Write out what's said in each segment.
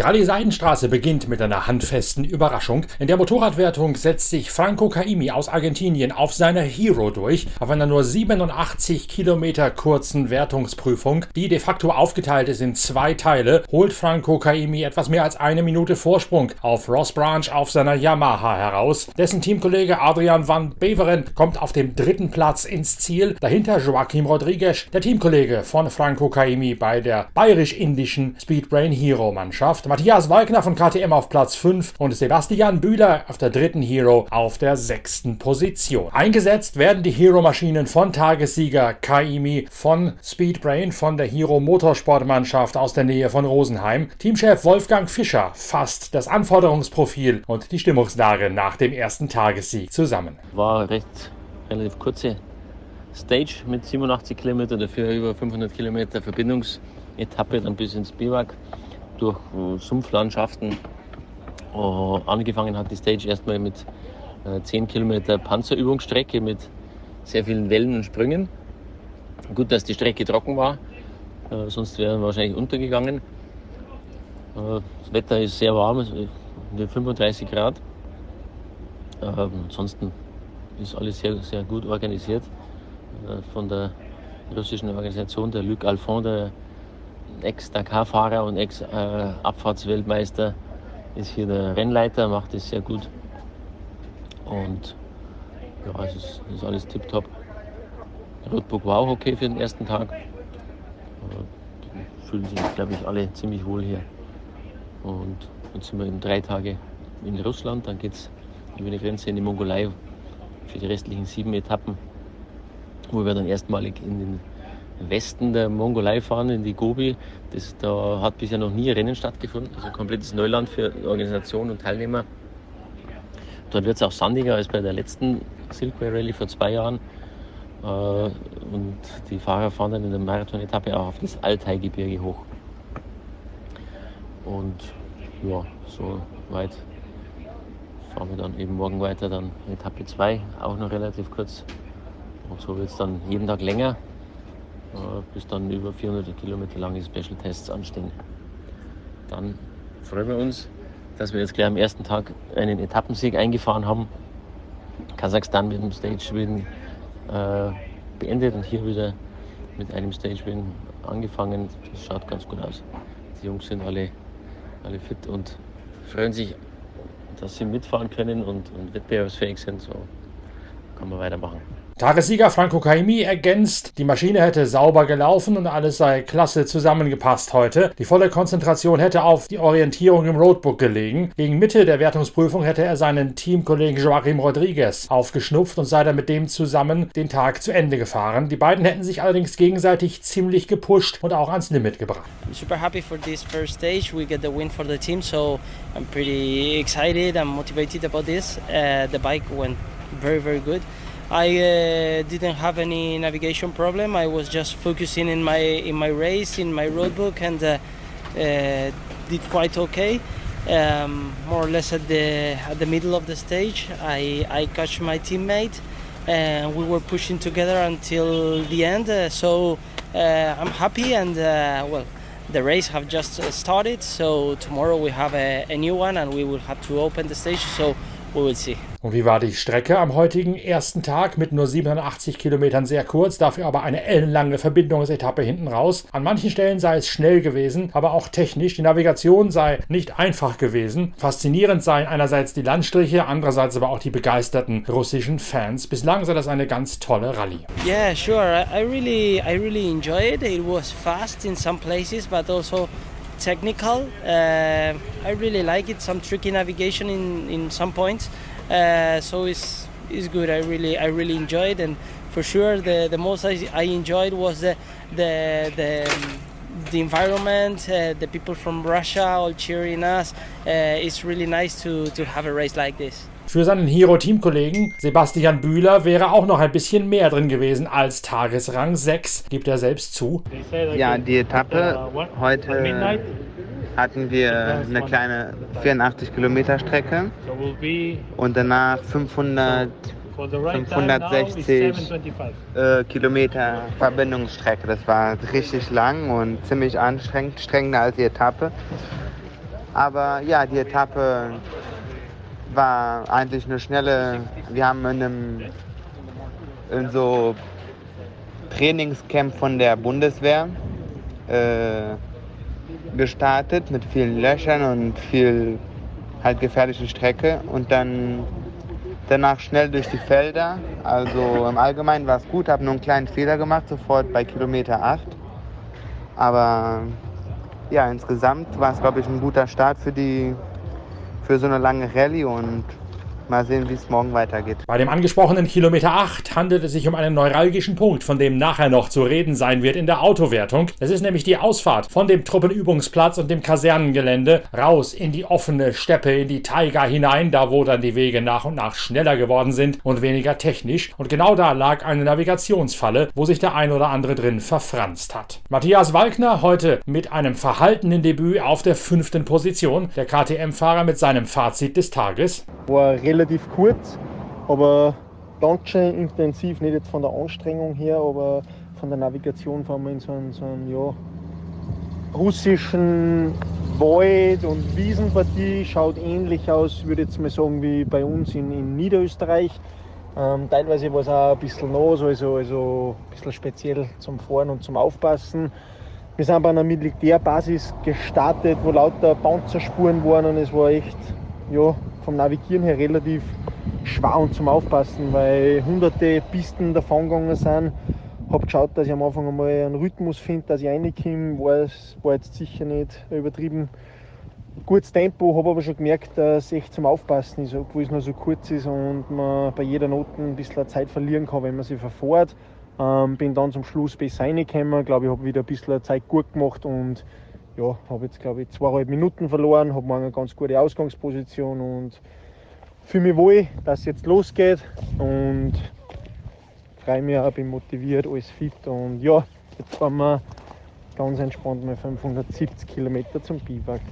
Die Rallye Seidenstraße beginnt mit einer handfesten Überraschung. In der Motorradwertung setzt sich Franco Caimi aus Argentinien auf seine Hero durch, auf einer nur 87 Kilometer kurzen Wertungsprüfung, die de facto aufgeteilt ist in zwei Teile, holt Franco Caimi etwas mehr als eine Minute Vorsprung auf Ross Branch auf seiner Yamaha heraus. Dessen Teamkollege Adrian van Beveren kommt auf dem dritten Platz ins Ziel. Dahinter Joaquim Rodriguez, der Teamkollege von Franco Caimi bei der bayerisch-indischen Speedbrain Hero Mannschaft. Matthias Walkner von KTM auf Platz 5 und Sebastian Bühler auf der dritten Hero auf der sechsten Position. Eingesetzt werden die Hero-Maschinen von Tagessieger Kaimi von Speedbrain von der Hero Motorsportmannschaft aus der Nähe von Rosenheim. Teamchef Wolfgang Fischer fasst das Anforderungsprofil und die Stimmungslage nach dem ersten Tagessieg zusammen. War recht relativ kurze Stage mit 87 Kilometer, dafür über 500 Kilometer Verbindungsetappe dann bis ins Biwak durch äh, Sumpflandschaften. Uh, angefangen hat die Stage erstmal mit äh, 10 Kilometer Panzerübungsstrecke mit sehr vielen Wellen und Sprüngen. Gut, dass die Strecke trocken war, äh, sonst wären wir wahrscheinlich untergegangen. Äh, das Wetter ist sehr warm, 35 Grad. Ähm, ansonsten ist alles sehr, sehr gut organisiert äh, von der russischen Organisation, der Luc Alphon, der Ex-Dakar-Fahrer und Ex-Abfahrtsweltmeister, ist hier der Rennleiter, macht es sehr gut. Und ja, es ist, ist alles tiptop. Rotburg war auch okay für den ersten Tag. Die fühlen sich, glaube ich, alle ziemlich wohl hier. Und jetzt sind wir in drei Tage in Russland, dann geht es über die Grenze in die Mongolei für die restlichen sieben Etappen, wo wir dann erstmalig in den Westen der Mongolei fahren, in die Gobi. Das, da hat bisher noch nie Rennen stattgefunden, also komplettes Neuland für Organisation und Teilnehmer. Dort wird es auch sandiger als bei der letzten Silkway Rally vor zwei Jahren. Äh, und die Fahrer fahren dann in der Marathon-Etappe auch auf das Altai-Gebirge hoch. Und ja, so weit fahren wir dann eben morgen weiter, dann Etappe 2, auch noch relativ kurz. Und so wird es dann jeden Tag länger, bis dann über 400 Kilometer lange Special Tests anstehen. Dann freuen wir uns, dass wir jetzt gleich am ersten Tag einen Etappensieg eingefahren haben. Kasachstan mit dem Stage Win äh, beendet und hier wieder mit einem Stage Win angefangen. Das schaut ganz gut aus. Die Jungs sind alle, alle fit und freuen sich, dass sie mitfahren können und, und wettbewerbsfähig sind. So kann man weitermachen. Tagessieger Franco Caimi ergänzt, die Maschine hätte sauber gelaufen und alles sei klasse zusammengepasst heute. Die volle Konzentration hätte auf die Orientierung im Roadbook gelegen. Gegen Mitte der Wertungsprüfung hätte er seinen Teamkollegen Joaquim Rodriguez aufgeschnupft und sei dann mit dem zusammen den Tag zu Ende gefahren. Die beiden hätten sich allerdings gegenseitig ziemlich gepusht und auch ans Limit gebracht. I'm super happy for this first stage. We get the win for the team, so I'm pretty excited. I'm motivated about this. Uh, the bike went very, very good. I uh, didn't have any navigation problem. I was just focusing in my in my race, in my roadbook, and uh, uh, did quite okay. Um, more or less at the at the middle of the stage, I I catch my teammate, and we were pushing together until the end. Uh, so uh, I'm happy, and uh, well, the race have just started. So tomorrow we have a, a new one, and we will have to open the stage. So we will see. Und wie war die Strecke am heutigen ersten Tag mit nur 87 Kilometern sehr kurz, dafür aber eine ellenlange Verbindungsetappe hinten raus? An manchen Stellen sei es schnell gewesen, aber auch technisch. Die Navigation sei nicht einfach gewesen. Faszinierend seien einerseits die Landstriche, andererseits aber auch die begeisterten russischen Fans. Bislang sei das eine ganz tolle Rallye. Yeah, sure. I really, I really enjoy it. It was fast in some places, but also technical. Uh, I really like it. Some tricky navigation in in some points. Uh, so it's it's good. I really I really enjoyed, and for sure the the most I, I enjoyed was the the the. the environment, uh, the people from Russia all cheering us. Uh, it's really nice to, to have a race like this. Für seinen Hero-Teamkollegen Sebastian Bühler wäre auch noch ein bisschen mehr drin gewesen als Tagesrang 6, gibt er selbst zu. Ja, die Etappe heute hatten wir eine kleine 84 Kilometer Strecke und danach 500 560 äh, Kilometer Verbindungsstrecke. Das war richtig lang und ziemlich anstrengend, strengender als die Etappe. Aber ja, die Etappe war eigentlich eine schnelle. Wir haben in einem in so Trainingscamp von der Bundeswehr äh, gestartet mit vielen Löchern und viel halt gefährlichen Strecke und dann danach schnell durch die Felder. Also im Allgemeinen war es gut, habe nur einen kleinen Fehler gemacht, sofort bei Kilometer 8. Aber ja, insgesamt war es, glaube ich, ein guter Start für, die, für so eine lange Rallye und Mal sehen, wie es morgen weitergeht. Bei dem angesprochenen Kilometer 8 handelt es sich um einen neuralgischen Punkt, von dem nachher noch zu reden sein wird in der Autowertung. Es ist nämlich die Ausfahrt von dem Truppenübungsplatz und dem Kasernengelände raus in die offene Steppe, in die Taiga hinein, da wo dann die Wege nach und nach schneller geworden sind und weniger technisch. Und genau da lag eine Navigationsfalle, wo sich der ein oder andere drin verfranst hat. Matthias Walkner heute mit einem verhaltenen Debüt auf der fünften Position. Der KTM-Fahrer mit seinem Fazit des Tages. War relativ kurz, aber ganz schön intensiv, nicht jetzt von der Anstrengung her, aber von der Navigation fahren wir in so einen, so einen ja, russischen Wald- und Wiesenpartie. Schaut ähnlich aus, würde ich jetzt mal sagen, wie bei uns in, in Niederösterreich. Ähm, teilweise war es auch ein bisschen nass, also, also ein bisschen speziell zum Fahren und zum Aufpassen. Wir sind bei einer Militärbasis gestartet, wo lauter Panzerspuren waren und es war echt ja, vom Navigieren her relativ schwer und zum Aufpassen, weil hunderte Pisten davongegangen sind. Habe geschaut, dass ich am Anfang einmal einen Rhythmus finde, dass ich reinkomme. War, war jetzt sicher nicht übertrieben gutes Tempo, habe aber schon gemerkt, dass es echt zum Aufpassen ist, obwohl es nur so kurz ist und man bei jeder Note ein bisschen Zeit verlieren kann, wenn man sich verfährt. Ähm, bin dann zum Schluss besser reingekommen, glaube ich, habe wieder ein bisschen Zeit gut gemacht und ja, habe jetzt glaube ich zweieinhalb Minuten verloren, habe morgen eine ganz gute Ausgangsposition und fühle mich wohl, dass es jetzt losgeht und freue mich auch, bin motiviert, alles fit und ja, jetzt fahren wir ganz entspannt mal 570 Kilometer zum Biwak.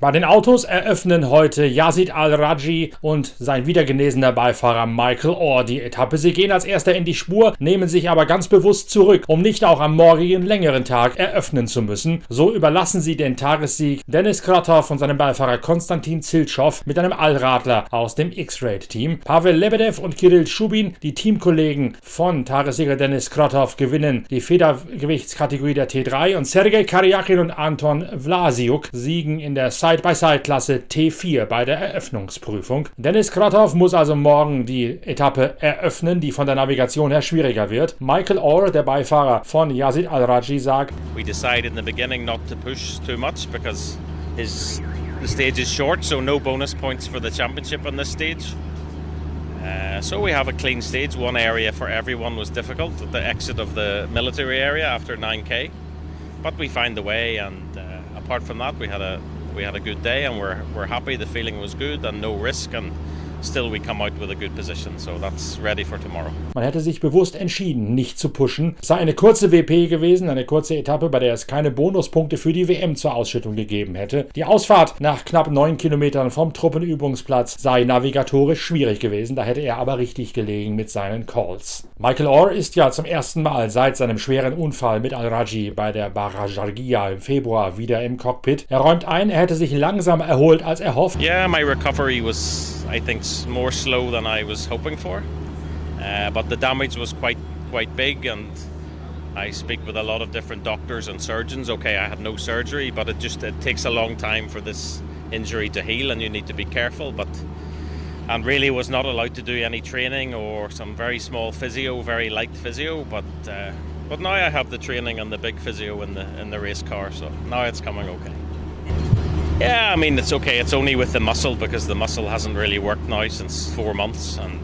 Bei den Autos eröffnen heute Yazid Al-Raji und sein wiedergenesener Beifahrer Michael Orr die Etappe. Sie gehen als erster in die Spur, nehmen sich aber ganz bewusst zurück, um nicht auch am morgigen längeren Tag eröffnen zu müssen. So überlassen sie den Tagessieg Dennis Kratov und seinem Beifahrer Konstantin Ziltschow mit einem Allradler aus dem X-Raid-Team. Pavel Lebedev und Kirill Schubin, die Teamkollegen von Tagessieger Dennis Kratov, gewinnen die Federgewichtskategorie der T3 und Sergei Karyakin und Anton Vlasiuk siegen in der Side Side-by-Side-Klasse T4 bei der Eröffnungsprüfung. Dennis Kratov muss also morgen die Etappe eröffnen, die von der Navigation her schwieriger wird. Michael Orr, der Beifahrer von Yazid Al-Raji, sagt: We decided in the beginning not to push too much because his the stage is short, so no bonus points for the championship on this stage. Uh, so we have a clean stage. One area for everyone was difficult, the exit of the military area after 9k, but we find the way. And uh, apart from that, we had a we had a good day and we're, we're happy. The feeling was good and no risk and still we come out with a good position. So that's ready for tomorrow. Man hätte sich bewusst entschieden, nicht zu pushen. Es sei eine kurze WP gewesen, eine kurze Etappe, bei der es keine Bonuspunkte für die WM zur Ausschüttung gegeben hätte. Die Ausfahrt nach knapp neun Kilometern vom Truppenübungsplatz sei navigatorisch schwierig gewesen, da hätte er aber richtig gelegen mit seinen Calls. Michael Orr ist ja zum ersten Mal seit seinem schweren Unfall mit Al-Raji bei der Barajargia im Februar wieder im Cockpit. Er räumt ein, er hätte sich langsam erholt als erhofft. Yeah, my recovery was, I think, more slow than I was hoping for. Uh, but the damage was quite quite big, and I speak with a lot of different doctors and surgeons. Okay, I had no surgery, but it just it takes a long time for this injury to heal, and you need to be careful. But and really was not allowed to do any training or some very small physio, very light physio. But uh, but now I have the training and the big physio in the in the race car, so now it's coming okay. Yeah, I mean it's okay. It's only with the muscle because the muscle hasn't really worked now since four months, and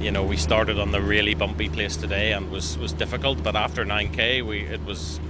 you know we started on the really bumpy place today and was was difficult. But after 9k, we it was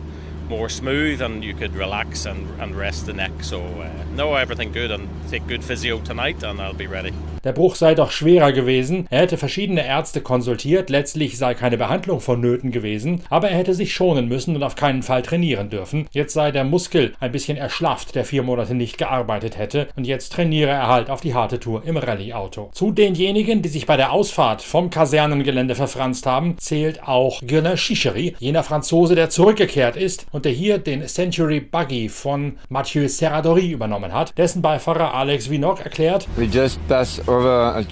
more smooth and you could relax and, and rest the neck. So uh, no, everything good and take good physio tonight, and I'll be ready. Der Bruch sei doch schwerer gewesen. Er hätte verschiedene Ärzte konsultiert, letztlich sei keine Behandlung vonnöten gewesen, aber er hätte sich schonen müssen und auf keinen Fall trainieren dürfen. Jetzt sei der Muskel ein bisschen erschlafft, der vier Monate nicht gearbeitet hätte, und jetzt trainiere er halt auf die harte Tour im Rallye-Auto. Zu denjenigen, die sich bei der Ausfahrt vom Kasernengelände verfranst haben, zählt auch Gunnar Chichery, jener Franzose, der zurückgekehrt ist und der hier den Century Buggy von Mathieu Serradori übernommen hat. Dessen Beifahrer Alex Vinok erklärt, We just passed over a,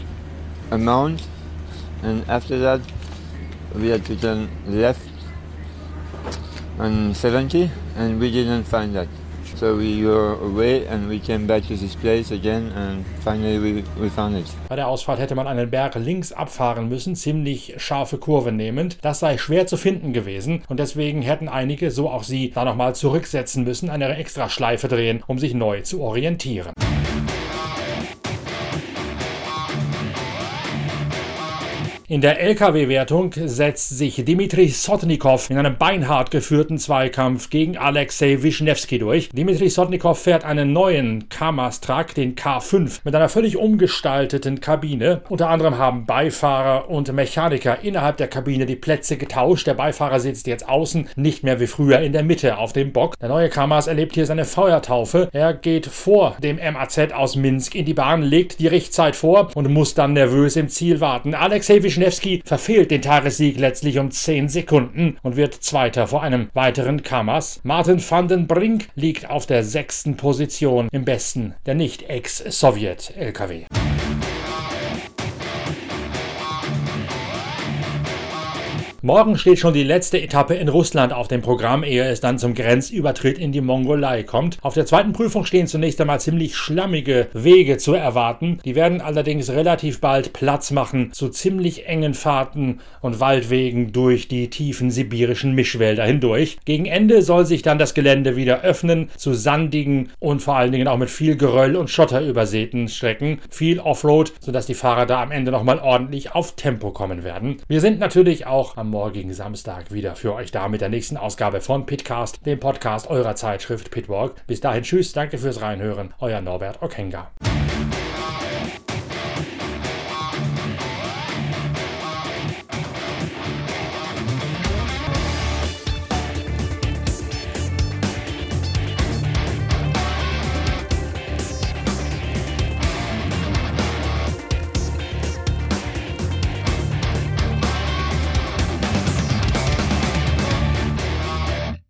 a mount and after that we had to turn left on 70 and we didn't find that. So we were away and we came back to this place again and finally we, we found it. Bei der Ausfahrt hätte man einen Berg links abfahren müssen, ziemlich scharfe Kurve nehmend. Das sei schwer zu finden gewesen und deswegen hätten einige, so auch sie, da nochmal zurücksetzen müssen, eine extra Schleife drehen, um sich neu zu orientieren. In der LKW-Wertung setzt sich Dimitri Sotnikov in einem beinhart geführten Zweikampf gegen Alexei Wischnewski durch. Dimitri Sotnikov fährt einen neuen Kamaz-Truck, den K5, mit einer völlig umgestalteten Kabine. Unter anderem haben Beifahrer und Mechaniker innerhalb der Kabine die Plätze getauscht. Der Beifahrer sitzt jetzt außen, nicht mehr wie früher in der Mitte auf dem Bock. Der neue Kamaz erlebt hier seine Feuertaufe. Er geht vor dem MAZ aus Minsk in die Bahn, legt die Richtzeit vor und muss dann nervös im Ziel warten. Alexei Wischnewski verfehlt den Tagessieg letztlich um 10 Sekunden und wird Zweiter vor einem weiteren Kamaz. Martin van den Brink liegt auf der sechsten Position im besten der Nicht-Ex-Sowjet-LKW. Morgen steht schon die letzte Etappe in Russland auf dem Programm, ehe es dann zum Grenzübertritt in die Mongolei kommt. Auf der zweiten Prüfung stehen zunächst einmal ziemlich schlammige Wege zu erwarten. Die werden allerdings relativ bald Platz machen zu ziemlich engen Fahrten und Waldwegen durch die tiefen sibirischen Mischwälder hindurch. Gegen Ende soll sich dann das Gelände wieder öffnen zu sandigen und vor allen Dingen auch mit viel Geröll und Schotter übersäten Strecken. Viel Offroad, sodass die Fahrer da am Ende nochmal ordentlich auf Tempo kommen werden. Wir sind natürlich auch am morgigen Samstag wieder für euch da mit der nächsten Ausgabe von Pitcast, dem Podcast eurer Zeitschrift Pitwalk. Bis dahin, tschüss, danke fürs Reinhören, euer Norbert Okenga.